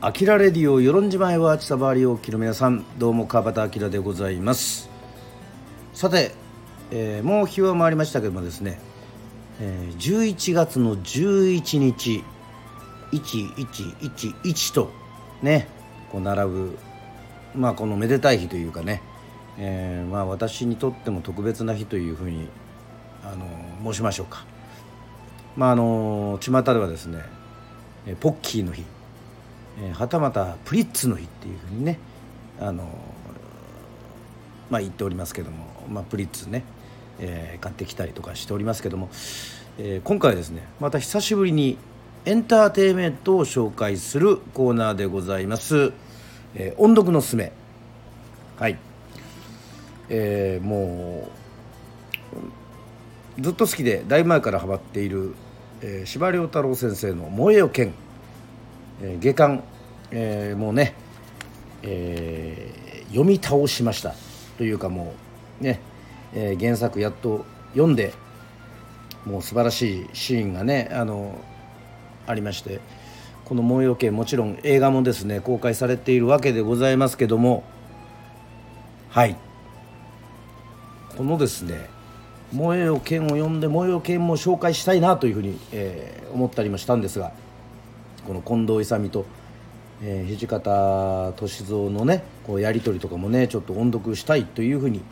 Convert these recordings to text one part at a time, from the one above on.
アキラレディオ与論島へは千葉りおきの皆さんどうも川端明でございます。さて、えー、もう日は回りましたけどもですね、えー、11月の11日1111とねこう並ぶまあこのめでたい日というかね、えー、まあ私にとっても特別な日というふうにあの申しましょうか。まああの巷ではですねポッキーの日、はたまたプリッツの日っていうふうにねあのまあ言っておりますけども、まあ、プリッツね、えー、買ってきたりとかしておりますけども、えー、今回はですねまた久しぶりにエンターテインメントを紹介するコーナーでございます、えー、音読のすめ。はい、えー、もうずっと好きでだいぶ前からハマっている、えー、司馬遼太郎先生の「燃えよ剣」えー、下巻、えー、もうね、えー、読み倒しました。というかもうね、えー、原作やっと読んでもう素晴らしいシーンがねあのありましてこの「燃えよ剣」もちろん映画もですね公開されているわけでございますけどもはい。このですね「燃えよ剣」を読んで「燃えよ剣」も紹介したいなというふうに、えー、思ったりもしたんですがこの近藤勇と、えー、土方歳三のねこうやり取りとかもねちょっと音読したいというふうに、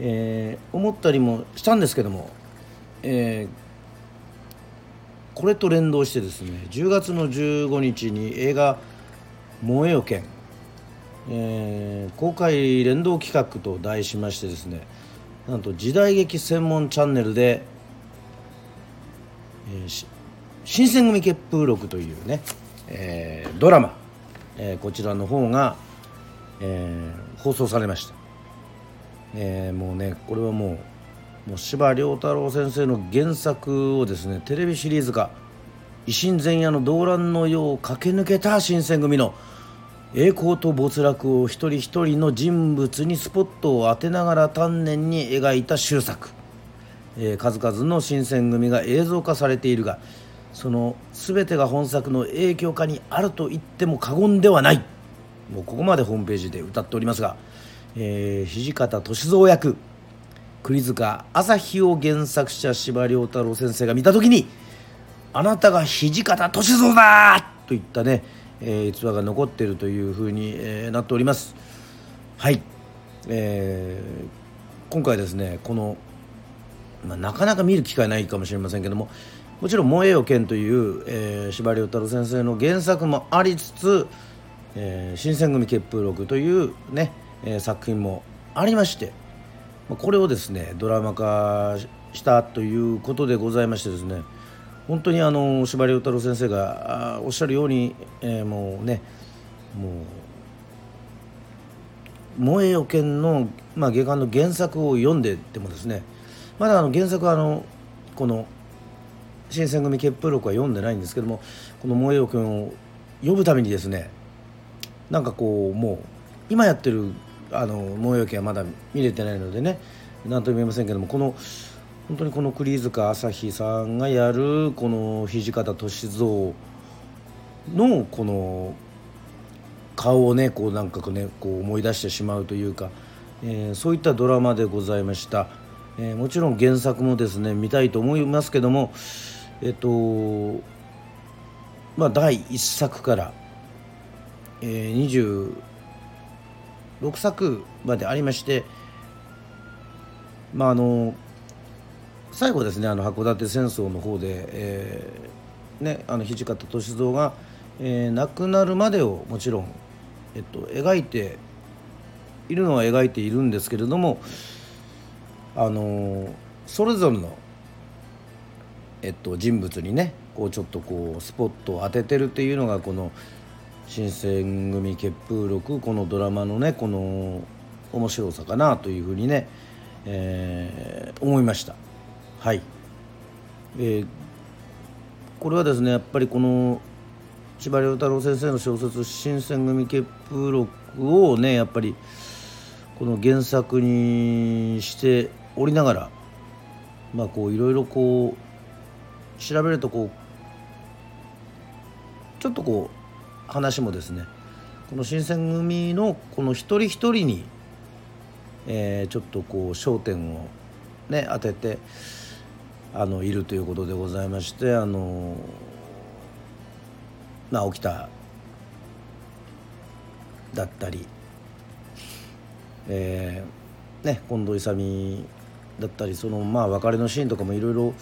えー、思ったりもしたんですけども、えー、これと連動してですね10月の15日に映画「燃えよ剣」えー、公開連動企画と題しましてですねなんと時代劇専門チャンネルで、えー、新選組血風録というね、えー、ドラマ、えー、こちらの方が、えー、放送されました、えー、もうねこれはもうもう司馬遼太郎先生の原作をですねテレビシリーズ化維新前夜の動乱の世を駆け抜けた新選組の栄光と没落を一人一人の人物にスポットを当てながら丹念に描いた終作、えー、数々の新選組が映像化されているがその全てが本作の影響下にあると言っても過言ではないもうここまでホームページで歌っておりますが、えー、土方歳三役栗塚朝日を原作者司馬太郎先生が見た時に「あなたが土方歳三だ!」といったね、えー、逸話が残っているというふうに、えー、なっております。はい、えー、今回ですねこの、まあ、なかなか見る機会ないかもしれませんけどももちろん「燃えよ剣」という、え、司馬遼太郎先生の原作もありつつ「えー、新選組血風録」というね、えー、作品もありましてこれをですねドラマ化したということでございましてですね本当にあの司馬遼太郎先生がおっしゃるように、えー、もうねもう「燃えよ剣の」まあ、下巻の原作を読んでてもですねまだあの原作はあのこの「新選組血風録は読んでないんですけどもこの「燃えよ君」を呼ぶためにですねなんかこうもう今やってるあの燃えよ剣はまだ見れてないのでね何とも言えませんけどもこの本当にこの栗塚朝日さんがやるこの土方歳三のこの顔をねこうなんかねこう思い出してしまうというか、えー、そういったドラマでございました、えー、もちろん原作もですね見たいと思いますけどもえっとまあ第1作から、えー、26作までありましてまああの最後ですねあの函館戦争の方で、えー、ね、あの土方歳三が、えー、亡くなるまでをもちろん、えっと、描いているのは描いているんですけれどもあのそれぞれのえっと、人物にねこうちょっとこうスポットを当ててるっていうのがこの「新選組血風録」このドラマのねこの面白さかなというふうにね、えー、思いました。はい、えー、これはですねやっぱりこの司馬遼太郎先生の小説「新選組血風録」をねやっぱりこの原作にしておりながらまあこういろいろこう調べるとこうちょっとこう話もですねこの新選組のこの一人一人に、えー、ちょっとこう焦点をね当ててあのいるということでございましてあの直木田だったり、えーね、近藤勇だったりそのまあ別れのシーンとかもいろいろ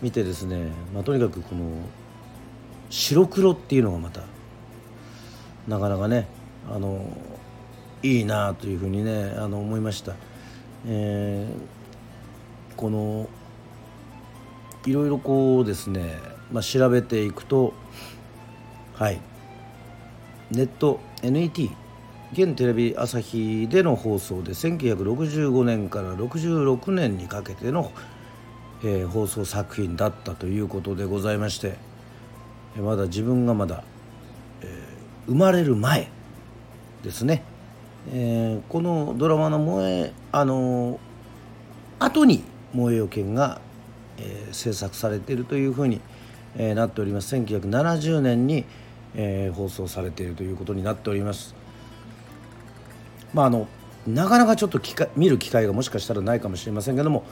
見てですね、まあ、とにかくこの白黒っていうのがまたなかなかねあのいいなというふうにねあの思いました。えー、このいろいろこうですね、まあ、調べていくとはい。ネット NET 現テレビ朝日での放送で1965年から66年にかけての、えー、放送作品だったということでございましてまだ自分がまだ、えー、生まれる前ですね、えー、このドラマの萌えあのー、後に「萌えよ剣」が、えー、制作されているというふうに、えー、なっております。1970年に、えー、放送されているということになっております。まああのなかなかちょっと機会見る機会がもしかしたらないかもしれませんけども、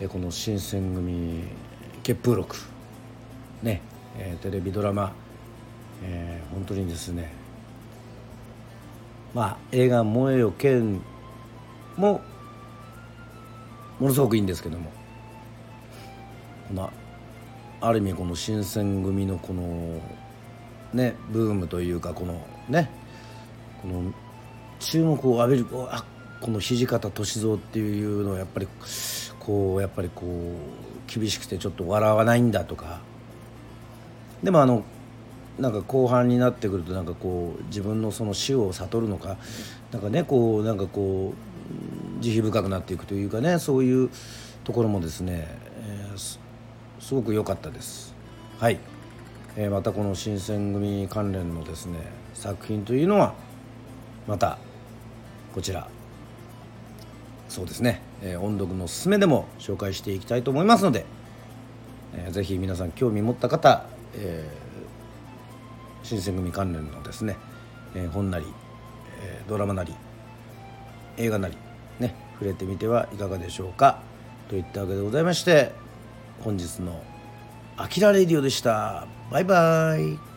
えー、この新選組結風録ねえー、テレビドラマ、えー、本当にですねまあ映画「燃えよ剣」もものすごくいいんですけどもこのある意味この新選組のこのねブームというかこのねこの注目を浴びるあこの土方歳三っていうのはやっぱりこうやっぱりこう厳しくてちょっと笑わないんだとか。でもあのなんか後半になってくるとなんかこう自分のその死を悟るのかなんかねこうなんかこう慈悲深くなっていくというかねそういうところもですね、えー、すごく良かったです。はい、えー、またこの新選組関連のですね作品というのはまたこちら。そうですね、えー、音読のすすめでも紹介していきたいと思いますので、えー、ぜひ皆さん興味持った方えー、新選組関連のですね、えー、本なり、えー、ドラマなり映画なりね触れてみてはいかがでしょうか。といったわけでございまして本日の「あきらレディオ」でした。バイバイ。